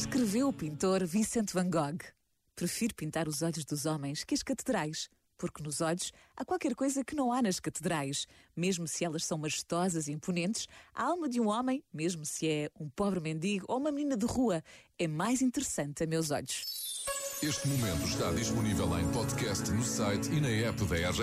Escreveu o pintor Vincent van Gogh. Prefiro pintar os olhos dos homens que as catedrais, porque nos olhos há qualquer coisa que não há nas catedrais. Mesmo se elas são majestosas e imponentes, a alma de um homem, mesmo se é um pobre mendigo ou uma menina de rua, é mais interessante a meus olhos. Este momento está disponível em podcast no site e na app da RF.